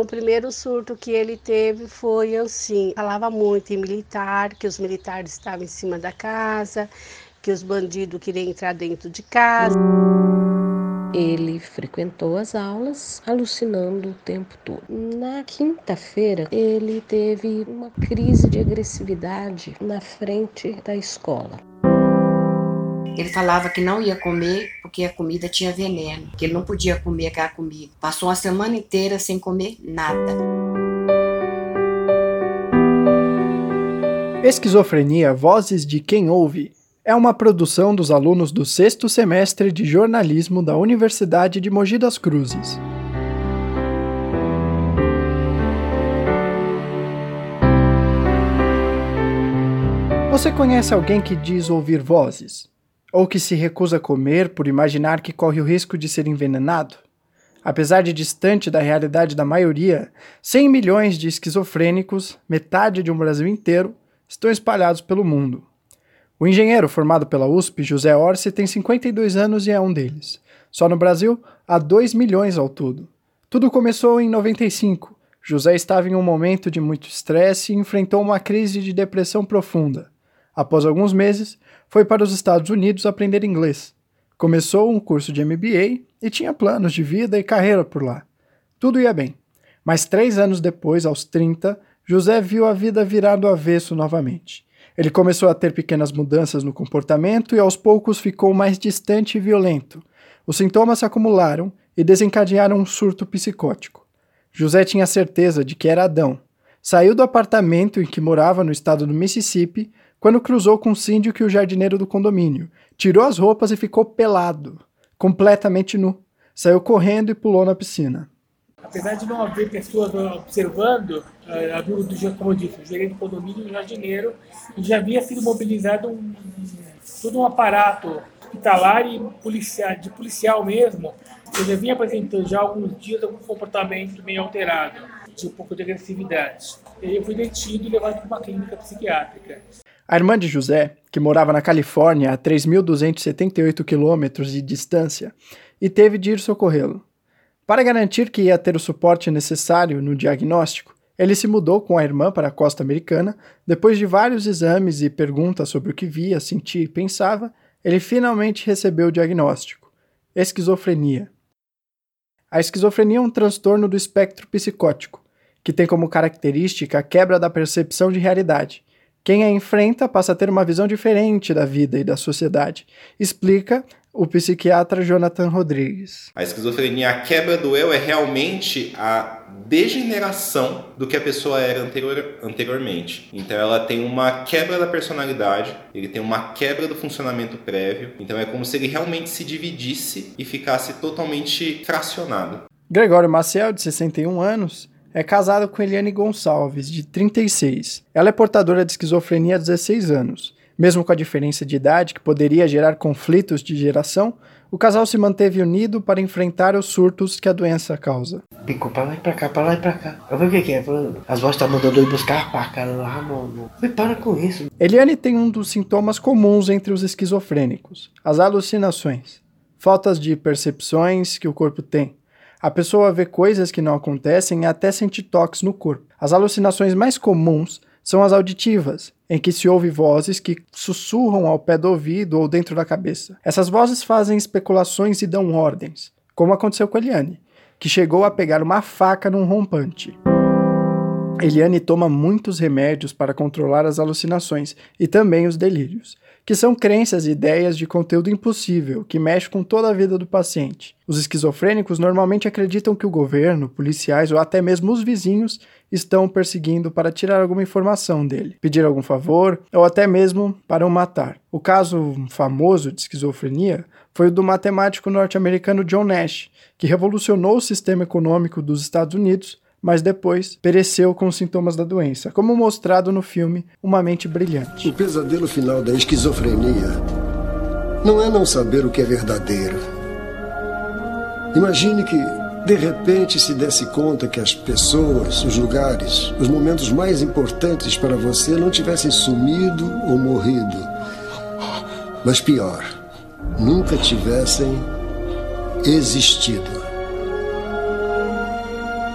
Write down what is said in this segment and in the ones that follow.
O primeiro surto que ele teve foi assim, falava muito em militar, que os militares estavam em cima da casa, que os bandidos queriam entrar dentro de casa. Ele frequentou as aulas, alucinando o tempo todo. Na quinta-feira, ele teve uma crise de agressividade na frente da escola. Ele falava que não ia comer porque a comida tinha veneno, que ele não podia comer aquela comida. Passou uma semana inteira sem comer nada. Esquizofrenia Vozes de Quem Ouve é uma produção dos alunos do sexto semestre de jornalismo da Universidade de Mogi das Cruzes. Você conhece alguém que diz ouvir vozes? Ou que se recusa a comer por imaginar que corre o risco de ser envenenado? Apesar de distante da realidade da maioria, 100 milhões de esquizofrênicos, metade de um Brasil inteiro, estão espalhados pelo mundo. O engenheiro formado pela USP, José Orsi, tem 52 anos e é um deles. Só no Brasil, há 2 milhões ao todo. Tudo começou em 95. José estava em um momento de muito estresse e enfrentou uma crise de depressão profunda. Após alguns meses, foi para os Estados Unidos aprender inglês. Começou um curso de MBA e tinha planos de vida e carreira por lá. Tudo ia bem. Mas três anos depois, aos 30, José viu a vida virar do avesso novamente. Ele começou a ter pequenas mudanças no comportamento e aos poucos ficou mais distante e violento. Os sintomas se acumularam e desencadearam um surto psicótico. José tinha certeza de que era Adão. Saiu do apartamento em que morava no estado do Mississippi quando cruzou com o síndico e o jardineiro do condomínio. Tirou as roupas e ficou pelado, completamente nu. Saiu correndo e pulou na piscina. Apesar de não haver pessoas observando, eh, havia, como eu disse, o gerente do condomínio e o jardineiro, já havia sido mobilizado um, todo um aparato hospitalar e policial, de policial mesmo, que já vinha apresentando já alguns dias algum comportamento meio alterado, de um pouco de agressividade. E eu fui detido e levado para uma clínica psiquiátrica. A irmã de José, que morava na Califórnia a 3.278 quilômetros de distância, e teve de ir socorrê-lo. Para garantir que ia ter o suporte necessário no diagnóstico, ele se mudou com a irmã para a costa americana. Depois de vários exames e perguntas sobre o que via, sentia e pensava, ele finalmente recebeu o diagnóstico: esquizofrenia. A esquizofrenia é um transtorno do espectro psicótico, que tem como característica a quebra da percepção de realidade quem a enfrenta passa a ter uma visão diferente da vida e da sociedade, explica o psiquiatra Jonathan Rodrigues. A esquizofrenia, a quebra do eu, é realmente a degeneração do que a pessoa era anterior, anteriormente. Então ela tem uma quebra da personalidade, ele tem uma quebra do funcionamento prévio, então é como se ele realmente se dividisse e ficasse totalmente fracionado. Gregório Maciel, de 61 anos, é casada com Eliane Gonçalves, de 36. Ela é portadora de esquizofrenia há 16 anos. Mesmo com a diferença de idade que poderia gerar conflitos de geração, o casal se manteve unido para enfrentar os surtos que a doença causa. Ficou pra lá e pra cá, pra lá e pra cá. Eu vi o que, que é. As vozes estão tá mandando eu ir buscar a faca lá, mano. Me para com isso. Eliane tem um dos sintomas comuns entre os esquizofrênicos: as alucinações. Faltas de percepções que o corpo tem. A pessoa vê coisas que não acontecem e até sente toques no corpo. As alucinações mais comuns são as auditivas, em que se ouve vozes que sussurram ao pé do ouvido ou dentro da cabeça. Essas vozes fazem especulações e dão ordens, como aconteceu com Eliane, que chegou a pegar uma faca num rompante. Eliane toma muitos remédios para controlar as alucinações e também os delírios que são crenças e ideias de conteúdo impossível que mexe com toda a vida do paciente. Os esquizofrênicos normalmente acreditam que o governo, policiais ou até mesmo os vizinhos estão perseguindo para tirar alguma informação dele, pedir algum favor ou até mesmo para o matar. O caso famoso de esquizofrenia foi o do matemático norte-americano John Nash, que revolucionou o sistema econômico dos Estados Unidos mas depois pereceu com os sintomas da doença, como mostrado no filme Uma Mente Brilhante. O pesadelo final da esquizofrenia não é não saber o que é verdadeiro. Imagine que, de repente, se desse conta que as pessoas, os lugares, os momentos mais importantes para você não tivessem sumido ou morrido. Mas pior, nunca tivessem existido.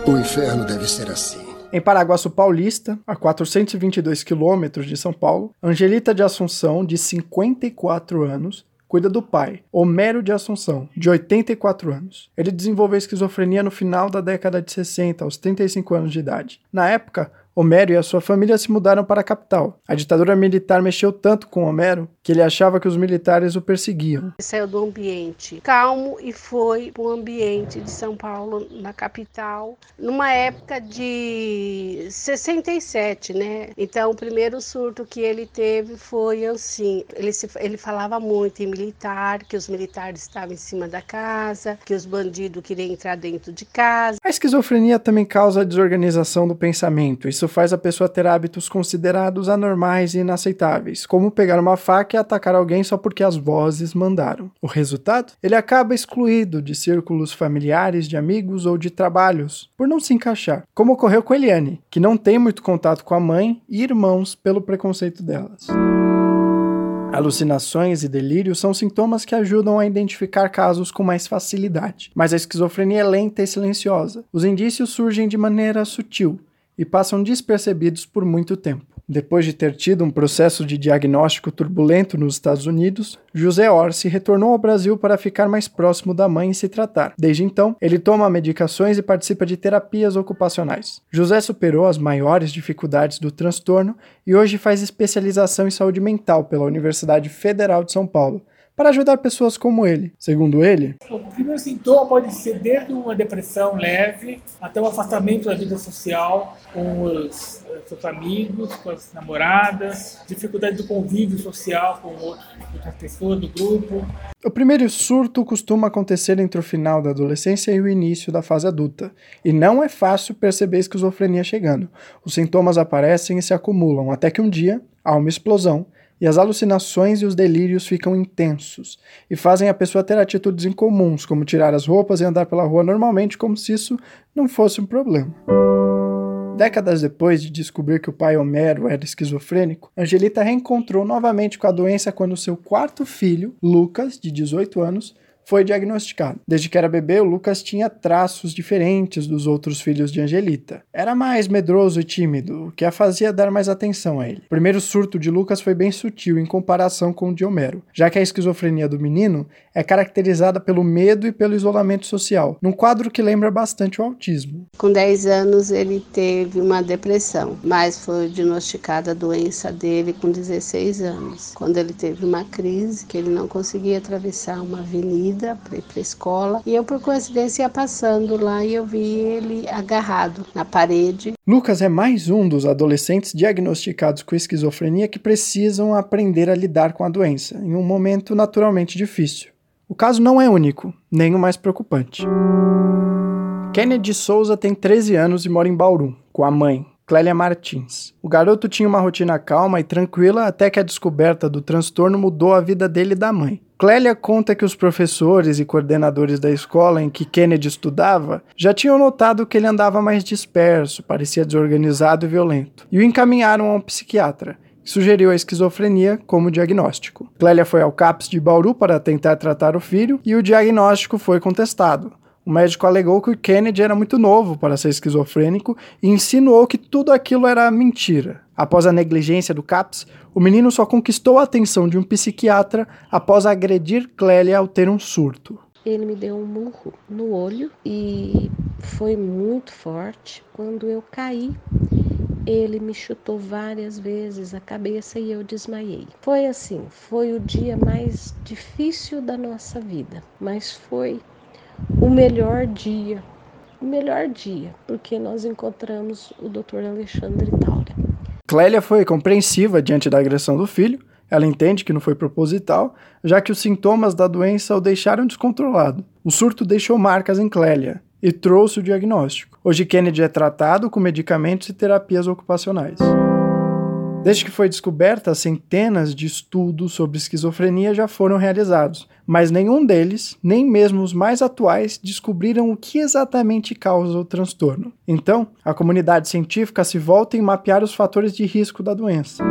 O inferno deve ser assim. Em Paraguaçu Paulista, a 422 quilômetros de São Paulo, Angelita de Assunção, de 54 anos, cuida do pai, Homero de Assunção, de 84 anos. Ele desenvolveu esquizofrenia no final da década de 60, aos 35 anos de idade. Na época, Homero e a sua família se mudaram para a capital. A ditadura militar mexeu tanto com Homero que ele achava que os militares o perseguiam. Ele saiu do ambiente calmo e foi para o ambiente de São Paulo, na capital, numa época de 67, né? Então, o primeiro surto que ele teve foi assim: ele, se, ele falava muito em militar, que os militares estavam em cima da casa, que os bandidos queriam entrar dentro de casa. A esquizofrenia também causa desorganização do pensamento. Isso faz a pessoa ter hábitos considerados anormais e inaceitáveis, como pegar uma faca e atacar alguém só porque as vozes mandaram. O resultado? Ele acaba excluído de círculos familiares, de amigos ou de trabalhos, por não se encaixar, como ocorreu com Eliane, que não tem muito contato com a mãe e irmãos pelo preconceito delas. Alucinações e delírios são sintomas que ajudam a identificar casos com mais facilidade, mas a esquizofrenia é lenta e silenciosa. Os indícios surgem de maneira sutil e passam despercebidos por muito tempo. Depois de ter tido um processo de diagnóstico turbulento nos Estados Unidos, José Orsi retornou ao Brasil para ficar mais próximo da mãe e se tratar. Desde então, ele toma medicações e participa de terapias ocupacionais. José superou as maiores dificuldades do transtorno e hoje faz especialização em saúde mental pela Universidade Federal de São Paulo, para ajudar pessoas como ele. Segundo ele, o primeiro sintoma pode ser desde uma depressão leve até o um afastamento da vida social com os eh, seus amigos, com as namoradas, dificuldade do convívio social com outras pessoas do grupo. O primeiro surto costuma acontecer entre o final da adolescência e o início da fase adulta, e não é fácil perceber a esquizofrenia chegando. Os sintomas aparecem e se acumulam, até que um dia há uma explosão e as alucinações e os delírios ficam intensos e fazem a pessoa ter atitudes incomuns, como tirar as roupas e andar pela rua normalmente, como se isso não fosse um problema. Décadas depois de descobrir que o pai Homero era esquizofrênico, Angelita reencontrou novamente com a doença quando seu quarto filho, Lucas, de 18 anos, foi diagnosticado. Desde que era bebê, o Lucas tinha traços diferentes dos outros filhos de Angelita. Era mais medroso e tímido, o que a fazia dar mais atenção a ele. O primeiro surto de Lucas foi bem sutil em comparação com o de Homero, já que a esquizofrenia do menino é caracterizada pelo medo e pelo isolamento social, num quadro que lembra bastante o autismo. Com 10 anos ele teve uma depressão, mas foi diagnosticada a doença dele com 16 anos, quando ele teve uma crise que ele não conseguia atravessar uma avenida ir para a escola. E eu, por coincidência, ia passando lá e eu vi ele agarrado na parede. Lucas é mais um dos adolescentes diagnosticados com esquizofrenia que precisam aprender a lidar com a doença, em um momento naturalmente difícil. O caso não é único, nem o mais preocupante. Kennedy Souza tem 13 anos e mora em Bauru, com a mãe, Clélia Martins. O garoto tinha uma rotina calma e tranquila até que a descoberta do transtorno mudou a vida dele e da mãe. Clélia conta que os professores e coordenadores da escola em que Kennedy estudava já tinham notado que ele andava mais disperso, parecia desorganizado e violento, e o encaminharam a um psiquiatra, que sugeriu a esquizofrenia como diagnóstico. Clélia foi ao CAPS de Bauru para tentar tratar o filho e o diagnóstico foi contestado. O médico alegou que o Kennedy era muito novo para ser esquizofrênico e insinuou que tudo aquilo era mentira. Após a negligência do CAPS, o menino só conquistou a atenção de um psiquiatra após agredir Clélia ao ter um surto. Ele me deu um murro no olho e foi muito forte. Quando eu caí, ele me chutou várias vezes a cabeça e eu desmaiei. Foi assim, foi o dia mais difícil da nossa vida, mas foi o melhor dia, o melhor dia, porque nós encontramos o Dr. Alexandre Taura. Clélia foi compreensiva diante da agressão do filho. Ela entende que não foi proposital, já que os sintomas da doença o deixaram descontrolado. O surto deixou marcas em Clélia e trouxe o diagnóstico. Hoje Kennedy é tratado com medicamentos e terapias ocupacionais. Desde que foi descoberta, centenas de estudos sobre esquizofrenia já foram realizados, mas nenhum deles, nem mesmo os mais atuais, descobriram o que exatamente causa o transtorno. Então, a comunidade científica se volta em mapear os fatores de risco da doença.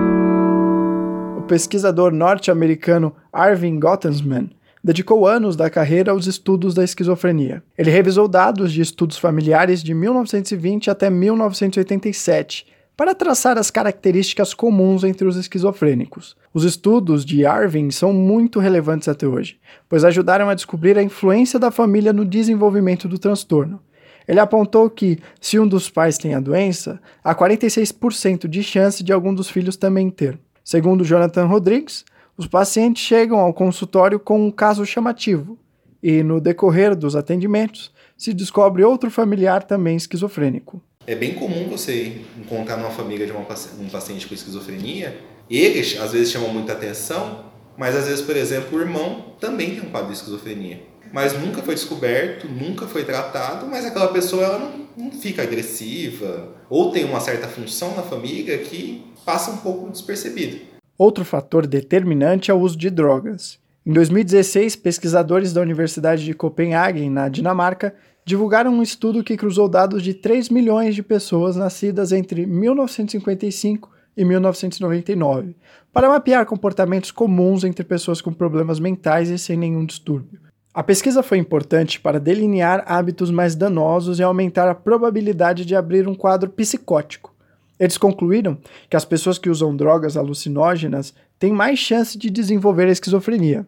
O pesquisador norte-americano Arvin Gottesman dedicou anos da carreira aos estudos da esquizofrenia. Ele revisou dados de estudos familiares de 1920 até 1987 para traçar as características comuns entre os esquizofrênicos. Os estudos de Arvin são muito relevantes até hoje, pois ajudaram a descobrir a influência da família no desenvolvimento do transtorno. Ele apontou que, se um dos pais tem a doença, há 46% de chance de algum dos filhos também ter. Segundo Jonathan Rodrigues, os pacientes chegam ao consultório com um caso chamativo e, no decorrer dos atendimentos, se descobre outro familiar também esquizofrênico. É bem comum você encontrar numa família de uma, um paciente com esquizofrenia. Eles, às vezes, chamam muita atenção, mas às vezes, por exemplo, o irmão também tem um quadro de esquizofrenia. Mas nunca foi descoberto, nunca foi tratado, mas aquela pessoa ela não, não fica agressiva ou tem uma certa função na família que passa um pouco despercebido. Outro fator determinante é o uso de drogas. Em 2016, pesquisadores da Universidade de Copenhague, na Dinamarca, divulgaram um estudo que cruzou dados de 3 milhões de pessoas nascidas entre 1955 e 1999, para mapear comportamentos comuns entre pessoas com problemas mentais e sem nenhum distúrbio. A pesquisa foi importante para delinear hábitos mais danosos e aumentar a probabilidade de abrir um quadro psicótico. Eles concluíram que as pessoas que usam drogas alucinógenas têm mais chance de desenvolver esquizofrenia.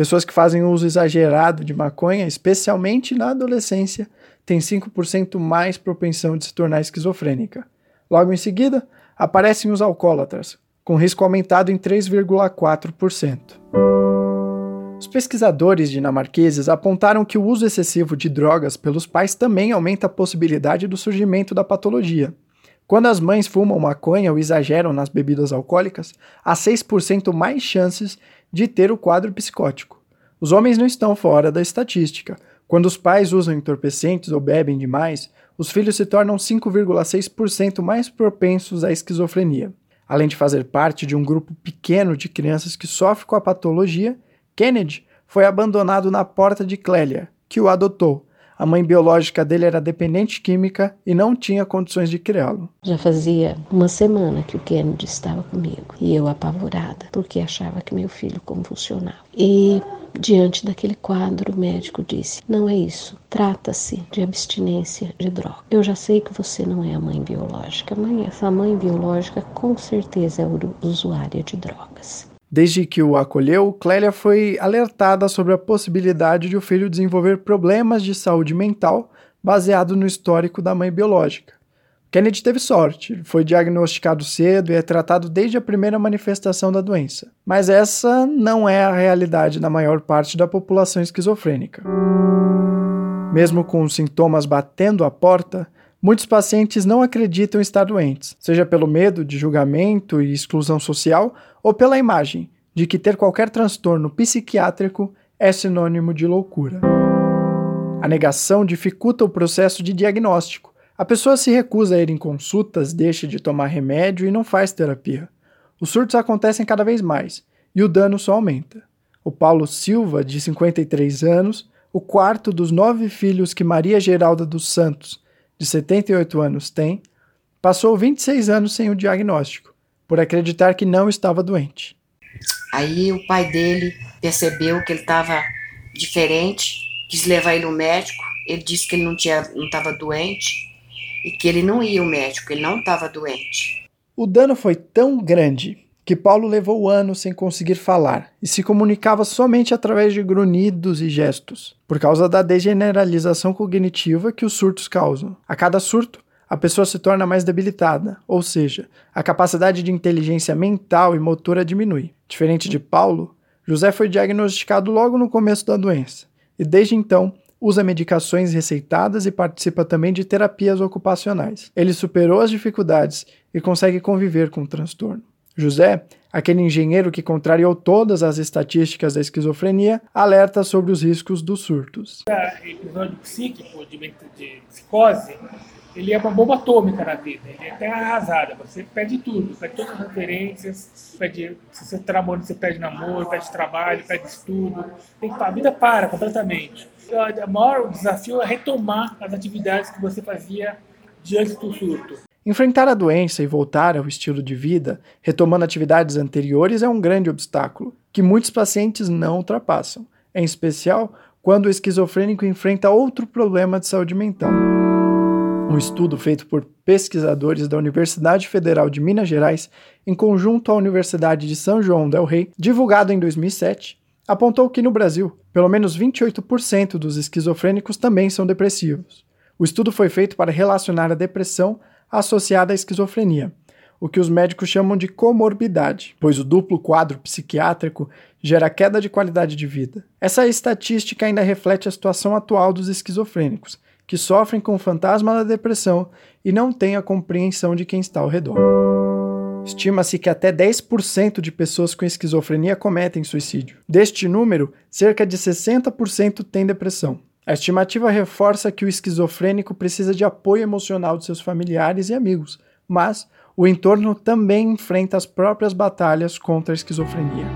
Pessoas que fazem uso exagerado de maconha, especialmente na adolescência, têm 5% mais propensão de se tornar esquizofrênica. Logo em seguida, aparecem os alcoólatras, com risco aumentado em 3,4%. Os pesquisadores dinamarqueses apontaram que o uso excessivo de drogas pelos pais também aumenta a possibilidade do surgimento da patologia. Quando as mães fumam maconha ou exageram nas bebidas alcoólicas, há 6% mais chances de ter o quadro psicótico. Os homens não estão fora da estatística. Quando os pais usam entorpecentes ou bebem demais, os filhos se tornam 5,6% mais propensos à esquizofrenia. Além de fazer parte de um grupo pequeno de crianças que sofrem com a patologia, Kennedy foi abandonado na porta de Clélia, que o adotou, a mãe biológica dele era dependente química e não tinha condições de criá-lo. Já fazia uma semana que o Kennedy estava comigo e eu apavorada, porque achava que meu filho convulsionava. E diante daquele quadro, o médico disse: Não é isso, trata-se de abstinência de droga. Eu já sei que você não é a mãe biológica, mãe, essa mãe biológica com certeza é usuária de drogas. Desde que o acolheu, Clélia foi alertada sobre a possibilidade de o filho desenvolver problemas de saúde mental baseado no histórico da mãe biológica. Kennedy teve sorte, foi diagnosticado cedo e é tratado desde a primeira manifestação da doença. Mas essa não é a realidade da maior parte da população esquizofrênica. Mesmo com os sintomas batendo a porta, muitos pacientes não acreditam estar doentes, seja pelo medo de julgamento e exclusão social ou pela imagem de que ter qualquer transtorno psiquiátrico é sinônimo de loucura. A negação dificulta o processo de diagnóstico. A pessoa se recusa a ir em consultas, deixa de tomar remédio e não faz terapia. Os surtos acontecem cada vez mais e o dano só aumenta. O Paulo Silva, de 53 anos, o quarto dos nove filhos que Maria Geralda dos Santos, de 78 anos, tem, passou 26 anos sem o diagnóstico por acreditar que não estava doente. Aí o pai dele percebeu que ele estava diferente, quis levar ele ao médico. Ele disse que ele não estava doente e que ele não ia ao médico, ele não estava doente. O dano foi tão grande que Paulo levou anos sem conseguir falar e se comunicava somente através de grunhidos e gestos, por causa da degeneralização cognitiva que os surtos causam. A cada surto, a pessoa se torna mais debilitada, ou seja, a capacidade de inteligência mental e motora diminui. Diferente de Paulo, José foi diagnosticado logo no começo da doença e desde então usa medicações receitadas e participa também de terapias ocupacionais. Ele superou as dificuldades e consegue conviver com o transtorno. José, aquele engenheiro que contrariou todas as estatísticas da esquizofrenia, alerta sobre os riscos dos surtos. episódio psíquico de, de psicose ele é uma bomba atômica na vida, ele é até arrasada, você perde tudo, perde todas as referências, perde, se você está namorando, você perde namoro, perde trabalho, perde estudo, tem, a vida para completamente. O maior desafio é retomar as atividades que você fazia diante do surto. Enfrentar a doença e voltar ao estilo de vida, retomando atividades anteriores, é um grande obstáculo, que muitos pacientes não ultrapassam. em especial quando o esquizofrênico enfrenta outro problema de saúde mental. Um estudo feito por pesquisadores da Universidade Federal de Minas Gerais, em conjunto à Universidade de São João del Rei, divulgado em 2007, apontou que no Brasil, pelo menos 28% dos esquizofrênicos também são depressivos. O estudo foi feito para relacionar a depressão associada à esquizofrenia, o que os médicos chamam de comorbidade, pois o duplo quadro psiquiátrico gera queda de qualidade de vida. Essa estatística ainda reflete a situação atual dos esquizofrênicos, que sofrem com o fantasma da depressão e não têm a compreensão de quem está ao redor. Estima-se que até 10% de pessoas com esquizofrenia cometem suicídio. Deste número, cerca de 60% têm depressão. A estimativa reforça que o esquizofrênico precisa de apoio emocional de seus familiares e amigos, mas o entorno também enfrenta as próprias batalhas contra a esquizofrenia.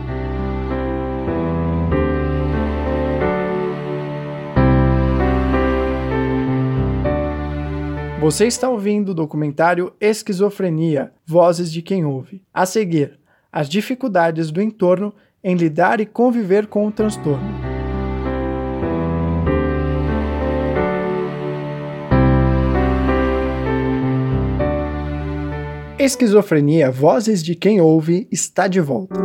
Você está ouvindo o documentário Esquizofrenia Vozes de Quem Ouve. A seguir, as dificuldades do entorno em lidar e conviver com o transtorno. Esquizofrenia Vozes de Quem Ouve está de volta.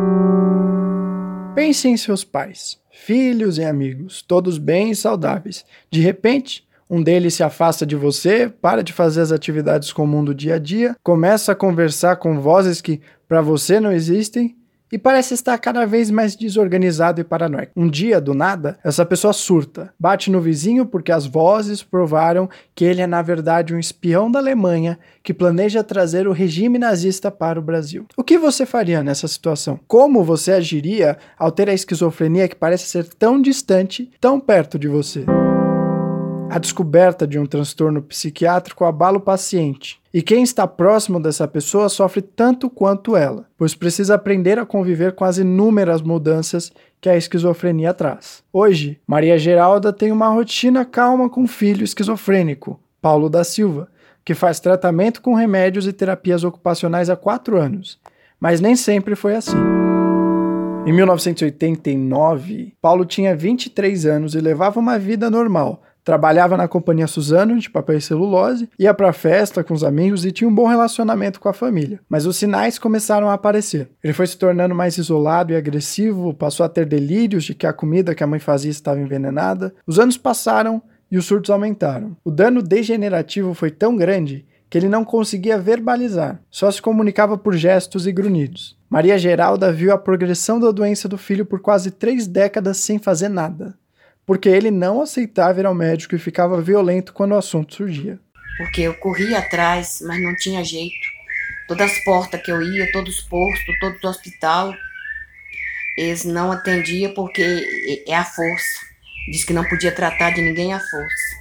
Pense em seus pais, filhos e amigos, todos bem e saudáveis. De repente, um deles se afasta de você, para de fazer as atividades comum do dia a dia, começa a conversar com vozes que para você não existem e parece estar cada vez mais desorganizado e paranoico. Um dia, do nada, essa pessoa surta, bate no vizinho porque as vozes provaram que ele é na verdade um espião da Alemanha que planeja trazer o regime nazista para o Brasil. O que você faria nessa situação? Como você agiria ao ter a esquizofrenia que parece ser tão distante, tão perto de você? A descoberta de um transtorno psiquiátrico abala o paciente, e quem está próximo dessa pessoa sofre tanto quanto ela, pois precisa aprender a conviver com as inúmeras mudanças que a esquizofrenia traz. Hoje, Maria Geralda tem uma rotina calma com o filho esquizofrênico, Paulo da Silva, que faz tratamento com remédios e terapias ocupacionais há quatro anos, mas nem sempre foi assim. Em 1989, Paulo tinha 23 anos e levava uma vida normal Trabalhava na companhia Suzano de papel e celulose, ia para festa com os amigos e tinha um bom relacionamento com a família. Mas os sinais começaram a aparecer. Ele foi se tornando mais isolado e agressivo, passou a ter delírios de que a comida que a mãe fazia estava envenenada. Os anos passaram e os surtos aumentaram. O dano degenerativo foi tão grande que ele não conseguia verbalizar, só se comunicava por gestos e grunhidos. Maria Geralda viu a progressão da doença do filho por quase três décadas sem fazer nada porque ele não aceitava ir ao médico e ficava violento quando o assunto surgia. Porque eu corria atrás, mas não tinha jeito. Todas as portas que eu ia, todos os postos, todo o hospital, eles não atendiam porque é a força. Diz que não podia tratar de ninguém à força.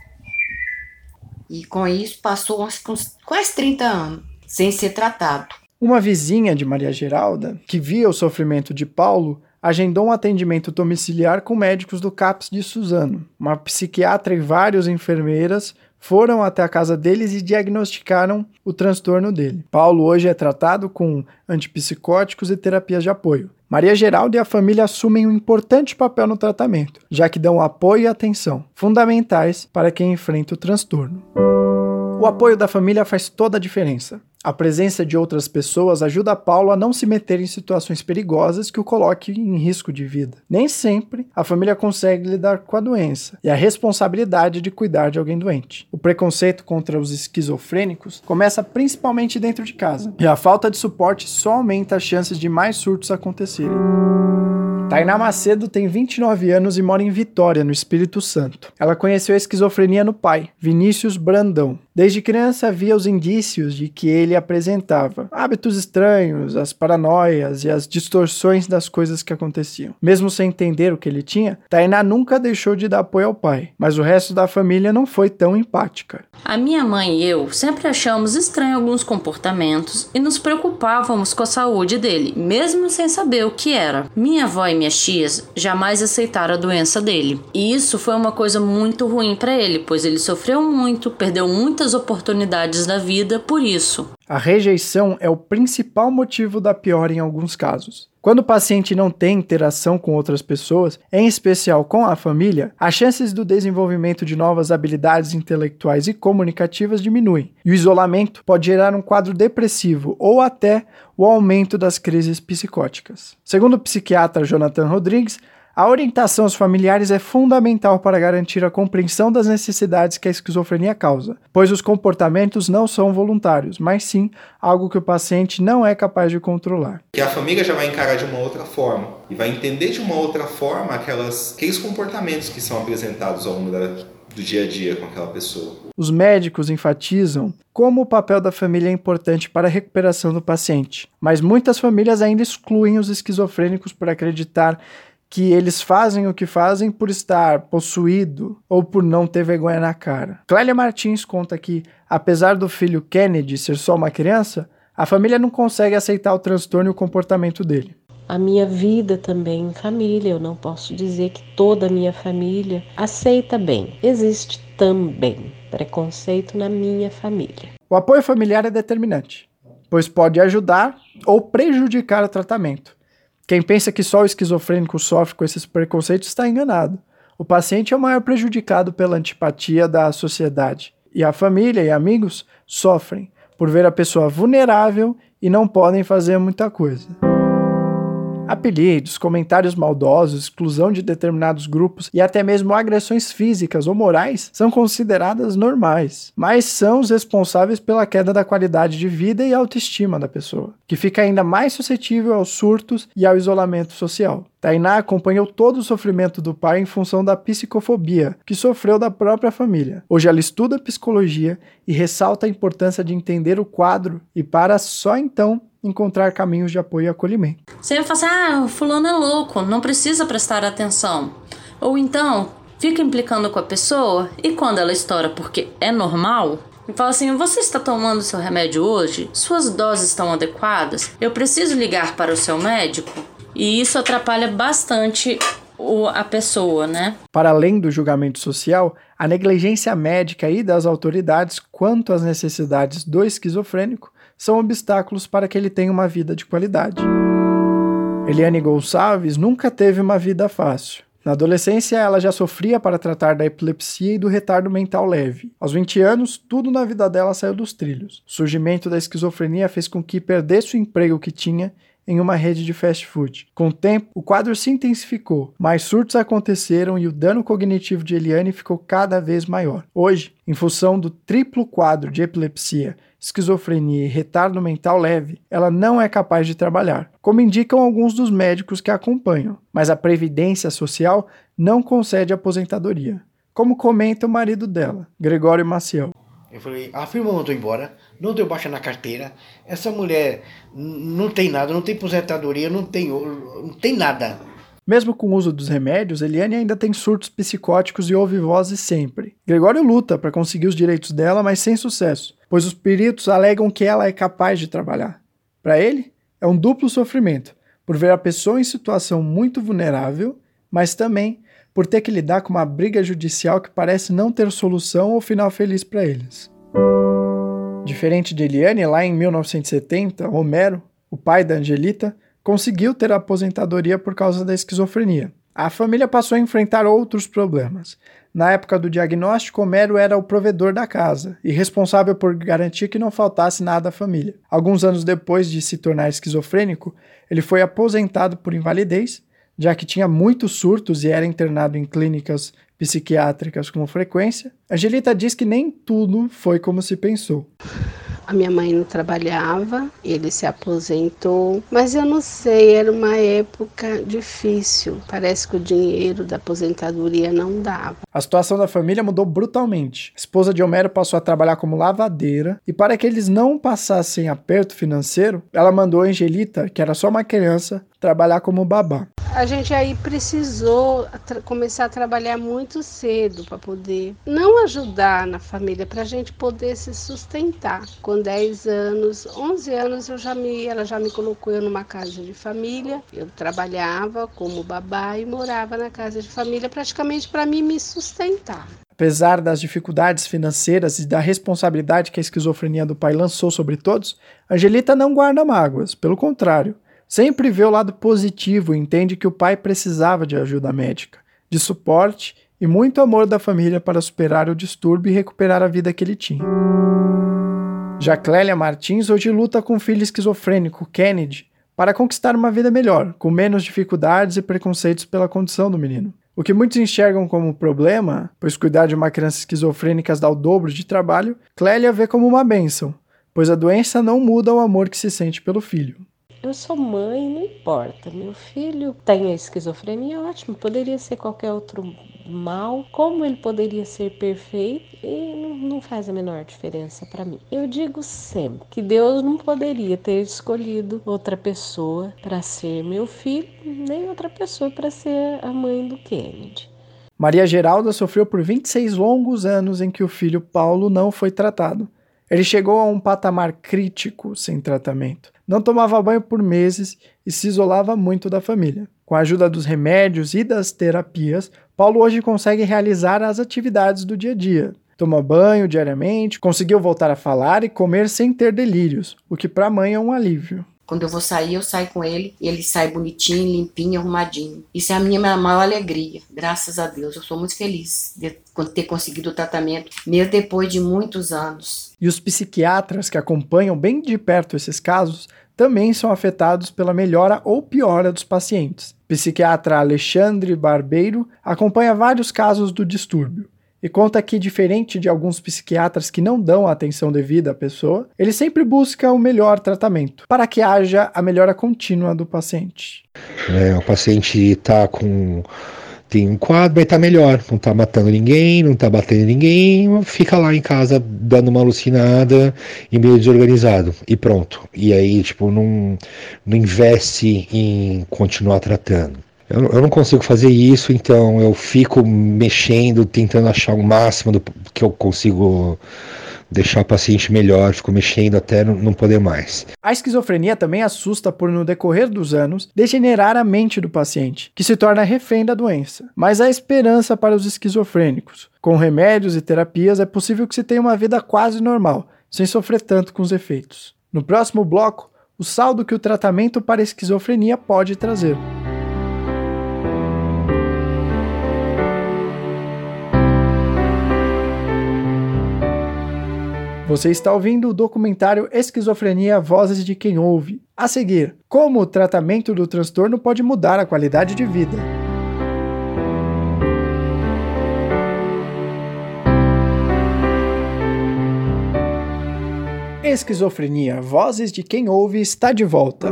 E com isso passou uns, uns quase 30 anos sem ser tratado. Uma vizinha de Maria Geralda, que via o sofrimento de Paulo, agendou um atendimento domiciliar com médicos do CAPS de Suzano. Uma psiquiatra e várias enfermeiras foram até a casa deles e diagnosticaram o transtorno dele. Paulo hoje é tratado com antipsicóticos e terapias de apoio. Maria Geralda e a família assumem um importante papel no tratamento, já que dão apoio e atenção, fundamentais para quem enfrenta o transtorno. O apoio da família faz toda a diferença. A presença de outras pessoas ajuda Paulo a não se meter em situações perigosas que o coloquem em risco de vida. Nem sempre a família consegue lidar com a doença e a responsabilidade de cuidar de alguém doente. O preconceito contra os esquizofrênicos começa principalmente dentro de casa, e a falta de suporte só aumenta as chances de mais surtos acontecerem. Tainá Macedo tem 29 anos e mora em Vitória, no Espírito Santo. Ela conheceu a esquizofrenia no pai, Vinícius Brandão. Desde criança havia os indícios de que ele apresentava hábitos estranhos, as paranoias e as distorções das coisas que aconteciam. Mesmo sem entender o que ele tinha, Tainá nunca deixou de dar apoio ao pai, mas o resto da família não foi tão empática. A minha mãe e eu sempre achamos estranho alguns comportamentos e nos preocupávamos com a saúde dele, mesmo sem saber o que era. Minha avó e minhas tias jamais aceitaram a doença dele. E isso foi uma coisa muito ruim para ele, pois ele sofreu muito, perdeu muitas oportunidades da vida por isso. A rejeição é o principal motivo da piora em alguns casos. Quando o paciente não tem interação com outras pessoas, em especial com a família, as chances do desenvolvimento de novas habilidades intelectuais e comunicativas diminuem, e o isolamento pode gerar um quadro depressivo ou até o aumento das crises psicóticas. Segundo o psiquiatra Jonathan Rodrigues, a orientação aos familiares é fundamental para garantir a compreensão das necessidades que a esquizofrenia causa, pois os comportamentos não são voluntários, mas sim algo que o paciente não é capaz de controlar. Que a família já vai encarar de uma outra forma e vai entender de uma outra forma aquelas, aqueles comportamentos que são apresentados ao longo da, do dia a dia com aquela pessoa. Os médicos enfatizam como o papel da família é importante para a recuperação do paciente, mas muitas famílias ainda excluem os esquizofrênicos por acreditar que eles fazem o que fazem por estar possuído ou por não ter vergonha na cara. Clélia Martins conta que, apesar do filho Kennedy ser só uma criança, a família não consegue aceitar o transtorno e o comportamento dele. A minha vida também em família, eu não posso dizer que toda a minha família aceita bem. Existe também preconceito na minha família. O apoio familiar é determinante, pois pode ajudar ou prejudicar o tratamento. Quem pensa que só o esquizofrênico sofre com esses preconceitos está enganado. O paciente é o maior prejudicado pela antipatia da sociedade. E a família e amigos sofrem por ver a pessoa vulnerável e não podem fazer muita coisa. Apelidos, comentários maldosos, exclusão de determinados grupos e até mesmo agressões físicas ou morais são consideradas normais, mas são os responsáveis pela queda da qualidade de vida e autoestima da pessoa, que fica ainda mais suscetível aos surtos e ao isolamento social. Tainá acompanhou todo o sofrimento do pai em função da psicofobia que sofreu da própria família. Hoje ela estuda psicologia e ressalta a importância de entender o quadro e para só então encontrar caminhos de apoio e acolhimento. Você vai falar assim, ah, fulano é louco, não precisa prestar atenção. Ou então, fica implicando com a pessoa e quando ela estoura porque é normal, e fala assim: Você está tomando seu remédio hoje? Suas doses estão adequadas? Eu preciso ligar para o seu médico? E isso atrapalha bastante o, a pessoa, né? Para além do julgamento social, a negligência médica e das autoridades quanto às necessidades do esquizofrênico são obstáculos para que ele tenha uma vida de qualidade. Eliane Gonçalves nunca teve uma vida fácil. Na adolescência, ela já sofria para tratar da epilepsia e do retardo mental leve. Aos 20 anos, tudo na vida dela saiu dos trilhos. O surgimento da esquizofrenia fez com que perdesse o emprego que tinha em uma rede de fast food. Com o tempo, o quadro se intensificou, mais surtos aconteceram e o dano cognitivo de Eliane ficou cada vez maior. Hoje, em função do triplo quadro de epilepsia, esquizofrenia e retardo mental leve, ela não é capaz de trabalhar, como indicam alguns dos médicos que a acompanham, mas a Previdência Social não concede aposentadoria, como comenta o marido dela, Gregório Maciel. Eu falei, a firma mandou embora, não deu baixa na carteira, essa mulher não tem nada, não tem aposentadoria, não tem, não tem nada. Mesmo com o uso dos remédios, Eliane ainda tem surtos psicóticos e ouve vozes sempre. Gregório luta para conseguir os direitos dela, mas sem sucesso, pois os peritos alegam que ela é capaz de trabalhar. Para ele, é um duplo sofrimento, por ver a pessoa em situação muito vulnerável, mas também por ter que lidar com uma briga judicial que parece não ter solução ou final feliz para eles. Diferente de Eliane, lá em 1970, Romero, o pai da Angelita, conseguiu ter aposentadoria por causa da esquizofrenia. A família passou a enfrentar outros problemas. Na época do diagnóstico, Homero era o provedor da casa e responsável por garantir que não faltasse nada à família. Alguns anos depois de se tornar esquizofrênico, ele foi aposentado por invalidez, já que tinha muitos surtos e era internado em clínicas psiquiátricas com frequência. Angelita diz que nem tudo foi como se pensou. A minha mãe não trabalhava, ele se aposentou, mas eu não sei, era uma época difícil. Parece que o dinheiro da aposentadoria não dava. A situação da família mudou brutalmente. A esposa de Homero passou a trabalhar como lavadeira e para que eles não passassem aperto financeiro, ela mandou a Angelita, que era só uma criança, trabalhar como babá. A gente aí precisou começar a trabalhar muito cedo para poder não ajudar na família, para a gente poder se sustentar. Com 10 anos, 11 anos, eu já me, ela já me colocou eu numa casa de família. Eu trabalhava como babá e morava na casa de família praticamente para mim me sustentar. Apesar das dificuldades financeiras e da responsabilidade que a esquizofrenia do pai lançou sobre todos, Angelita não guarda mágoas, pelo contrário, sempre vê o lado positivo e entende que o pai precisava de ajuda médica, de suporte e muito amor da família para superar o distúrbio e recuperar a vida que ele tinha. Já Clélia Martins hoje luta com o filho esquizofrênico, Kennedy, para conquistar uma vida melhor, com menos dificuldades e preconceitos pela condição do menino. O que muitos enxergam como problema, pois cuidar de uma criança esquizofrênica dá o dobro de trabalho, Clélia vê como uma bênção, pois a doença não muda o amor que se sente pelo filho. Eu sou mãe, não importa. Meu filho tem a esquizofrenia, ótimo. Poderia ser qualquer outro mal. Como ele poderia ser perfeito? E não, não faz a menor diferença para mim. Eu digo sempre que Deus não poderia ter escolhido outra pessoa para ser meu filho, nem outra pessoa para ser a mãe do Kennedy. Maria Geralda sofreu por 26 longos anos em que o filho Paulo não foi tratado. Ele chegou a um patamar crítico sem tratamento. Não tomava banho por meses e se isolava muito da família. Com a ajuda dos remédios e das terapias, Paulo hoje consegue realizar as atividades do dia a dia. Toma banho diariamente, conseguiu voltar a falar e comer sem ter delírios, o que para a mãe é um alívio. Quando eu vou sair, eu saio com ele e ele sai bonitinho, limpinho, arrumadinho. Isso é a minha maior alegria, graças a Deus. Eu sou muito feliz de ter conseguido o tratamento, mesmo depois de muitos anos. E os psiquiatras que acompanham bem de perto esses casos também são afetados pela melhora ou piora dos pacientes. Psiquiatra Alexandre Barbeiro acompanha vários casos do distúrbio e conta que, diferente de alguns psiquiatras que não dão a atenção devida à pessoa, ele sempre busca o melhor tratamento para que haja a melhora contínua do paciente. É, o paciente está com tem um quadro, mas tá melhor, não tá matando ninguém, não tá batendo ninguém, fica lá em casa dando uma alucinada e meio desorganizado e pronto. E aí, tipo, não, não investe em continuar tratando. Eu, eu não consigo fazer isso, então eu fico mexendo, tentando achar o máximo do que eu consigo deixar o paciente melhor, fico mexendo até não poder mais. A esquizofrenia também assusta por, no decorrer dos anos, degenerar a mente do paciente, que se torna refém da doença. Mas há esperança para os esquizofrênicos. Com remédios e terapias é possível que se tenha uma vida quase normal, sem sofrer tanto com os efeitos. No próximo bloco, o saldo que o tratamento para esquizofrenia pode trazer. Você está ouvindo o documentário Esquizofrenia Vozes de Quem Ouve. A seguir, como o tratamento do transtorno pode mudar a qualidade de vida. Esquizofrenia Vozes de Quem Ouve está de volta.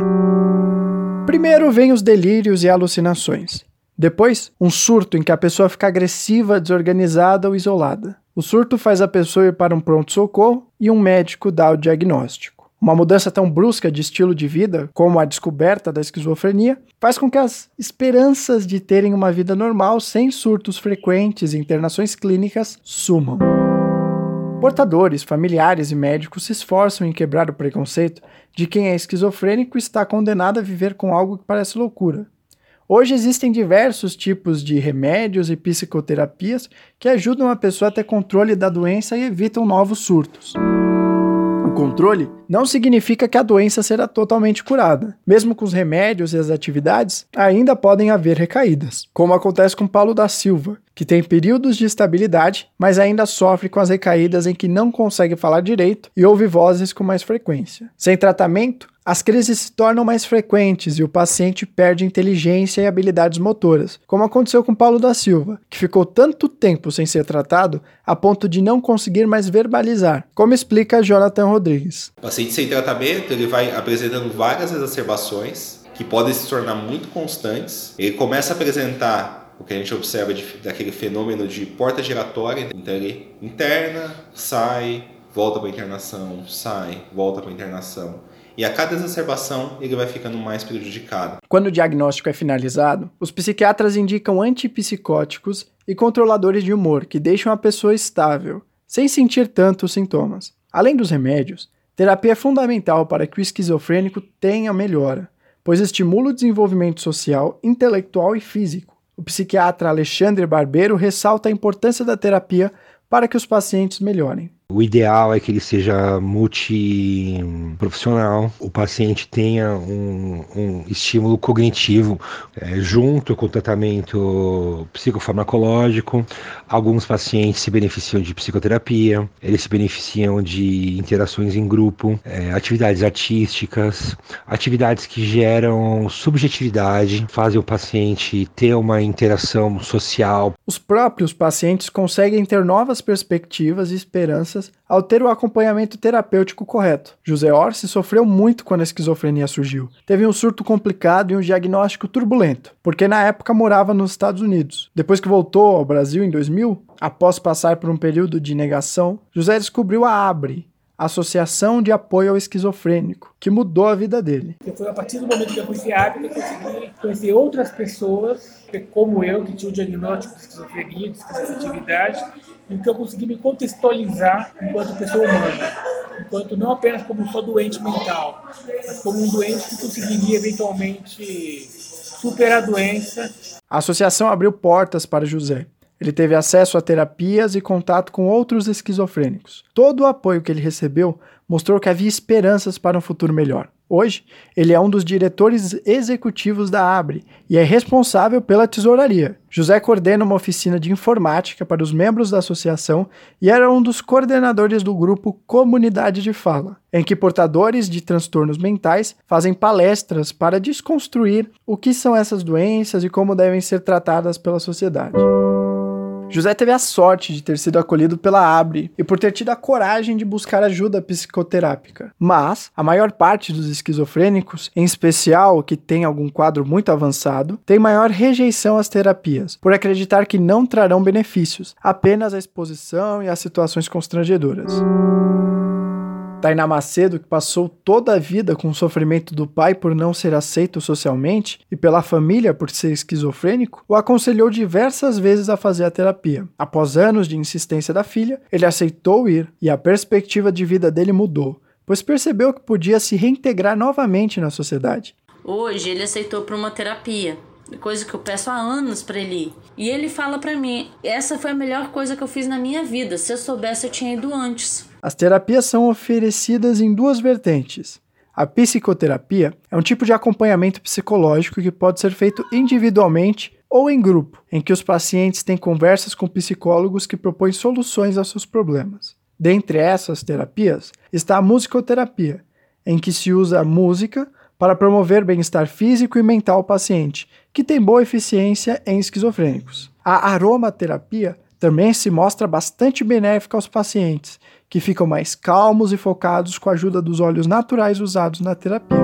Primeiro vem os delírios e alucinações. Depois, um surto em que a pessoa fica agressiva, desorganizada ou isolada. O surto faz a pessoa ir para um pronto-socorro e um médico dá o diagnóstico. Uma mudança tão brusca de estilo de vida, como a descoberta da esquizofrenia, faz com que as esperanças de terem uma vida normal sem surtos frequentes e internações clínicas sumam. Portadores, familiares e médicos se esforçam em quebrar o preconceito de quem é esquizofrênico está condenado a viver com algo que parece loucura, Hoje existem diversos tipos de remédios e psicoterapias que ajudam a pessoa a ter controle da doença e evitam novos surtos. O controle não significa que a doença será totalmente curada. Mesmo com os remédios e as atividades, ainda podem haver recaídas, como acontece com Paulo da Silva, que tem períodos de estabilidade, mas ainda sofre com as recaídas em que não consegue falar direito e ouve vozes com mais frequência. Sem tratamento, as crises se tornam mais frequentes e o paciente perde inteligência e habilidades motoras, como aconteceu com Paulo da Silva, que ficou tanto tempo sem ser tratado a ponto de não conseguir mais verbalizar, como explica Jonathan Rodrigues. O paciente sem tratamento ele vai apresentando várias exacerbações que podem se tornar muito constantes. Ele começa a apresentar o que a gente observa de, daquele fenômeno de porta giratória, então ele interna, sai, volta para internação, sai, volta para internação e a cada exacerbação ele vai ficando mais prejudicado. Quando o diagnóstico é finalizado, os psiquiatras indicam antipsicóticos e controladores de humor que deixam a pessoa estável, sem sentir tantos sintomas. Além dos remédios, terapia é fundamental para que o esquizofrênico tenha melhora, pois estimula o desenvolvimento social, intelectual e físico. O psiquiatra Alexandre Barbeiro ressalta a importância da terapia para que os pacientes melhorem. O ideal é que ele seja multiprofissional, o paciente tenha um, um estímulo cognitivo é, junto com o tratamento psicofarmacológico. Alguns pacientes se beneficiam de psicoterapia, eles se beneficiam de interações em grupo, é, atividades artísticas, atividades que geram subjetividade, fazem o paciente ter uma interação social. Os próprios pacientes conseguem ter novas perspectivas e esperanças ao ter o acompanhamento terapêutico correto. José Orsi sofreu muito quando a esquizofrenia surgiu. Teve um surto complicado e um diagnóstico turbulento, porque na época morava nos Estados Unidos. Depois que voltou ao Brasil em 2000, após passar por um período de negação, José descobriu a ABRE, Associação de Apoio ao Esquizofrênico, que mudou a vida dele. Foi a partir do momento que eu conheci a ABRE que eu consegui conhecer outras pessoas, como eu, que tinham diagnóstico de esquizofrenia, de esquizoafetividade, em que eu consegui me contextualizar enquanto pessoa humana, enquanto não apenas como só doente mental, mas como um doente que conseguiria eventualmente superar a doença. A associação abriu portas para José. Ele teve acesso a terapias e contato com outros esquizofrênicos. Todo o apoio que ele recebeu mostrou que havia esperanças para um futuro melhor. Hoje, ele é um dos diretores executivos da Abre e é responsável pela tesouraria. José coordena uma oficina de informática para os membros da associação e era um dos coordenadores do grupo Comunidade de Fala, em que portadores de transtornos mentais fazem palestras para desconstruir o que são essas doenças e como devem ser tratadas pela sociedade. José teve a sorte de ter sido acolhido pela Abre e por ter tido a coragem de buscar ajuda psicoterápica. Mas a maior parte dos esquizofrênicos, em especial que tem algum quadro muito avançado, tem maior rejeição às terapias, por acreditar que não trarão benefícios, apenas a exposição e as situações constrangedoras. Tainá Macedo, que passou toda a vida com o sofrimento do pai por não ser aceito socialmente e pela família por ser esquizofrênico, o aconselhou diversas vezes a fazer a terapia. Após anos de insistência da filha, ele aceitou ir e a perspectiva de vida dele mudou, pois percebeu que podia se reintegrar novamente na sociedade. Hoje ele aceitou para uma terapia, coisa que eu peço há anos para ele ir. E ele fala para mim: "Essa foi a melhor coisa que eu fiz na minha vida. Se eu soubesse eu tinha ido antes". As terapias são oferecidas em duas vertentes. A psicoterapia é um tipo de acompanhamento psicológico que pode ser feito individualmente ou em grupo, em que os pacientes têm conversas com psicólogos que propõem soluções aos seus problemas. Dentre essas terapias está a musicoterapia, em que se usa a música para promover bem-estar físico e mental ao paciente, que tem boa eficiência em esquizofrênicos. A aromaterapia também se mostra bastante benéfica aos pacientes, que ficam mais calmos e focados com a ajuda dos óleos naturais usados na terapia.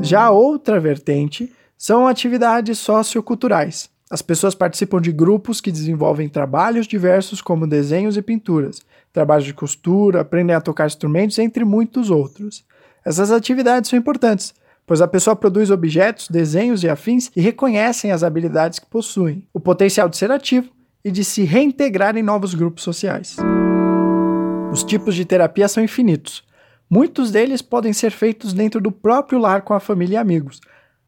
Já outra vertente são atividades socioculturais. As pessoas participam de grupos que desenvolvem trabalhos diversos como desenhos e pinturas, trabalhos de costura, aprendem a tocar instrumentos, entre muitos outros. Essas atividades são importantes, pois a pessoa produz objetos, desenhos e afins e reconhecem as habilidades que possuem, o potencial de ser ativo e de se reintegrar em novos grupos sociais. Os tipos de terapia são infinitos. Muitos deles podem ser feitos dentro do próprio lar com a família e amigos.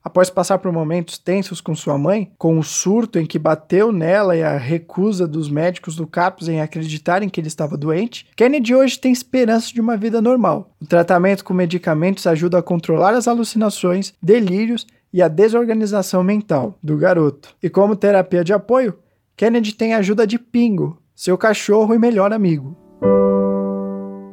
Após passar por momentos tensos com sua mãe, com o surto em que bateu nela e a recusa dos médicos do CAPS em acreditarem que ele estava doente, Kennedy hoje tem esperança de uma vida normal. O tratamento com medicamentos ajuda a controlar as alucinações, delírios e a desorganização mental do garoto. E como terapia de apoio, Kennedy tem a ajuda de Pingo, seu cachorro e melhor amigo.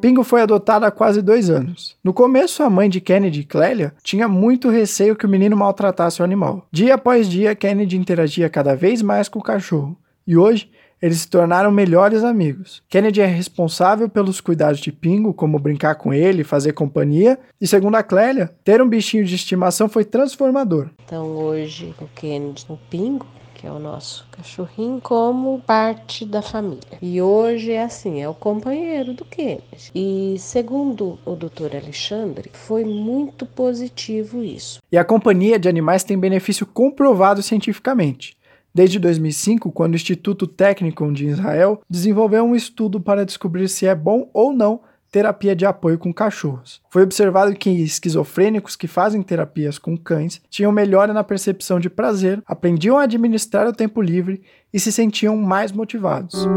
Pingo foi adotado há quase dois anos. No começo, a mãe de Kennedy, Clélia, tinha muito receio que o menino maltratasse o animal. Dia após dia, Kennedy interagia cada vez mais com o cachorro. E hoje, eles se tornaram melhores amigos. Kennedy é responsável pelos cuidados de Pingo, como brincar com ele, fazer companhia, e segundo a Clélia, ter um bichinho de estimação foi transformador. Então hoje o Kennedy, o Pingo, que é o nosso cachorrinho, como parte da família. E hoje é assim, é o companheiro do Kennedy. E segundo o doutor Alexandre, foi muito positivo isso. E a companhia de animais tem benefício comprovado cientificamente. Desde 2005, quando o Instituto Técnico de Israel desenvolveu um estudo para descobrir se é bom ou não terapia de apoio com cachorros. Foi observado que esquizofrênicos que fazem terapias com cães tinham melhora na percepção de prazer, aprendiam a administrar o tempo livre e se sentiam mais motivados.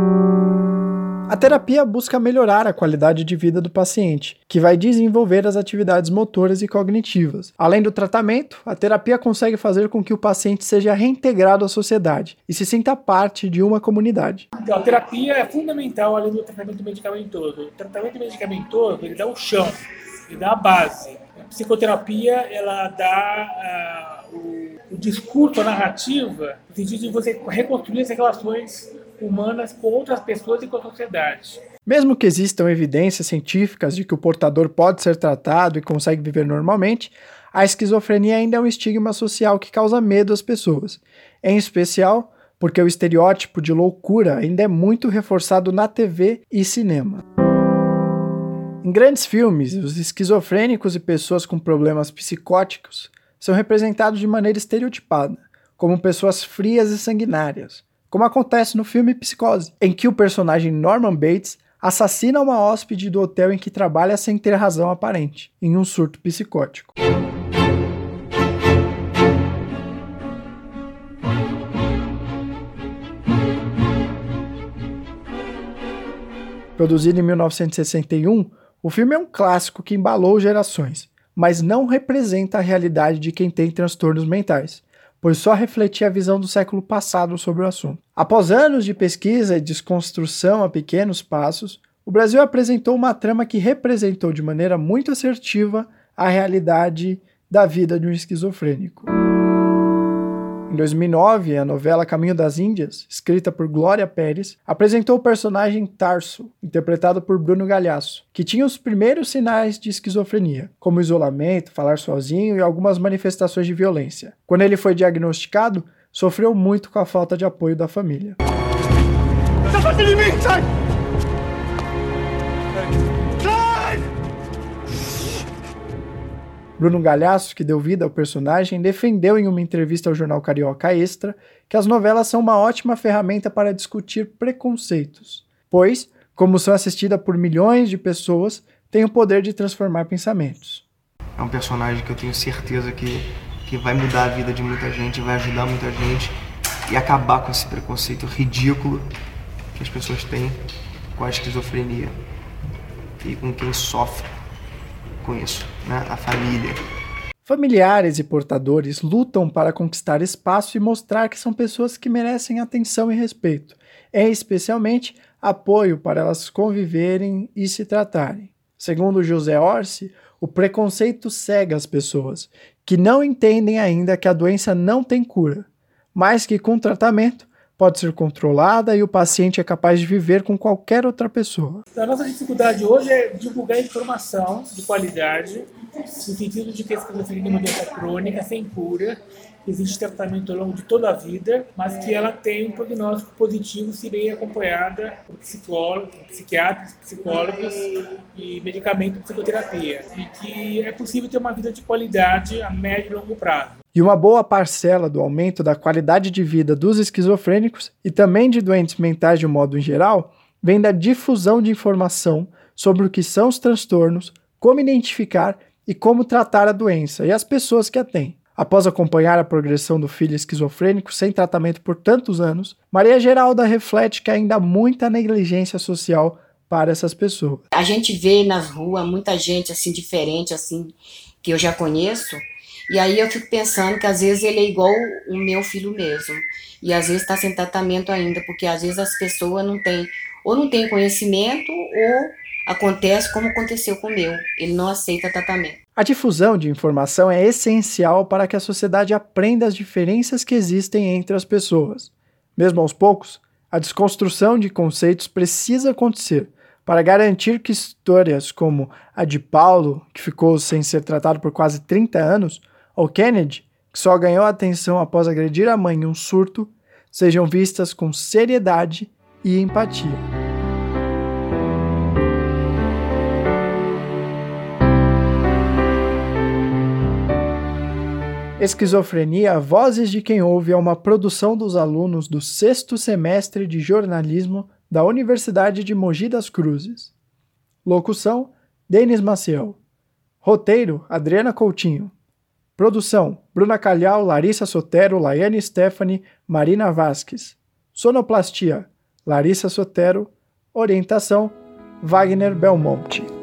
A terapia busca melhorar a qualidade de vida do paciente, que vai desenvolver as atividades motoras e cognitivas. Além do tratamento, a terapia consegue fazer com que o paciente seja reintegrado à sociedade e se sinta parte de uma comunidade. Então, a terapia é fundamental além do tratamento medicamentoso. O tratamento medicamentoso ele dá o chão, ele dá a base. A psicoterapia ela dá uh, o, discurso, a narrativa, no sentido de você reconstruir as relações humanas com outras pessoas e com a sociedade. Mesmo que existam evidências científicas de que o portador pode ser tratado e consegue viver normalmente, a esquizofrenia ainda é um estigma social que causa medo às pessoas, em especial porque o estereótipo de loucura ainda é muito reforçado na TV e cinema. Em grandes filmes, os esquizofrênicos e pessoas com problemas psicóticos são representados de maneira estereotipada, como pessoas frias e sanguinárias, como acontece no filme Psicose, em que o personagem Norman Bates assassina uma hóspede do hotel em que trabalha sem ter razão aparente, em um surto psicótico. Produzido em 1961, o filme é um clássico que embalou gerações, mas não representa a realidade de quem tem transtornos mentais pois só refletia a visão do século passado sobre o assunto. Após anos de pesquisa e desconstrução a pequenos passos, o Brasil apresentou uma trama que representou de maneira muito assertiva a realidade da vida de um esquizofrênico. Em 2009, a novela Caminho das Índias, escrita por Glória Pérez, apresentou o personagem Tarso, interpretado por Bruno Galhaço, que tinha os primeiros sinais de esquizofrenia, como isolamento, falar sozinho e algumas manifestações de violência. Quando ele foi diagnosticado, sofreu muito com a falta de apoio da família. Bruno Galhaço, que deu vida ao personagem, defendeu em uma entrevista ao jornal Carioca Extra que as novelas são uma ótima ferramenta para discutir preconceitos, pois, como são assistidas por milhões de pessoas, têm o poder de transformar pensamentos. É um personagem que eu tenho certeza que, que vai mudar a vida de muita gente, vai ajudar muita gente e acabar com esse preconceito ridículo que as pessoas têm com a esquizofrenia e com quem sofre com isso, né? a família. Familiares e portadores lutam para conquistar espaço e mostrar que são pessoas que merecem atenção e respeito, e especialmente apoio para elas conviverem e se tratarem. Segundo José Orsi, o preconceito cega as pessoas, que não entendem ainda que a doença não tem cura, mas que com tratamento pode ser controlada e o paciente é capaz de viver com qualquer outra pessoa. A nossa dificuldade hoje é divulgar informação de qualidade, no sentido de que a é uma doença crônica, sem cura, existe tratamento ao longo de toda a vida, mas que ela tem um prognóstico positivo se bem acompanhada por psicólogos, psiquiatras, psicólogos e medicamento de psicoterapia. E que é possível ter uma vida de qualidade a médio e longo prazo. E uma boa parcela do aumento da qualidade de vida dos esquizofrênicos e também de doentes mentais de um modo em geral vem da difusão de informação sobre o que são os transtornos, como identificar e como tratar a doença e as pessoas que a têm. Após acompanhar a progressão do filho esquizofrênico sem tratamento por tantos anos, Maria Geralda reflete que ainda há muita negligência social para essas pessoas. A gente vê nas ruas muita gente assim diferente assim que eu já conheço e aí eu fico pensando que às vezes ele é igual o meu filho mesmo. E às vezes está sem tratamento ainda, porque às vezes as pessoas não têm, ou não têm conhecimento, ou acontece como aconteceu com o meu. Ele não aceita tratamento. A difusão de informação é essencial para que a sociedade aprenda as diferenças que existem entre as pessoas. Mesmo aos poucos, a desconstrução de conceitos precisa acontecer para garantir que histórias como a de Paulo, que ficou sem ser tratado por quase 30 anos, ou Kennedy, que só ganhou atenção após agredir a mãe em um surto, sejam vistas com seriedade e empatia. Esquizofrenia Vozes de Quem Ouve é uma produção dos alunos do sexto semestre de jornalismo da Universidade de Mogi das Cruzes. Locução: Denis Maciel. Roteiro: Adriana Coutinho. Produção: Bruna Calhau, Larissa Sotero, Laiane Stephanie, Marina Vasques. Sonoplastia: Larissa Sotero. Orientação: Wagner Belmonte.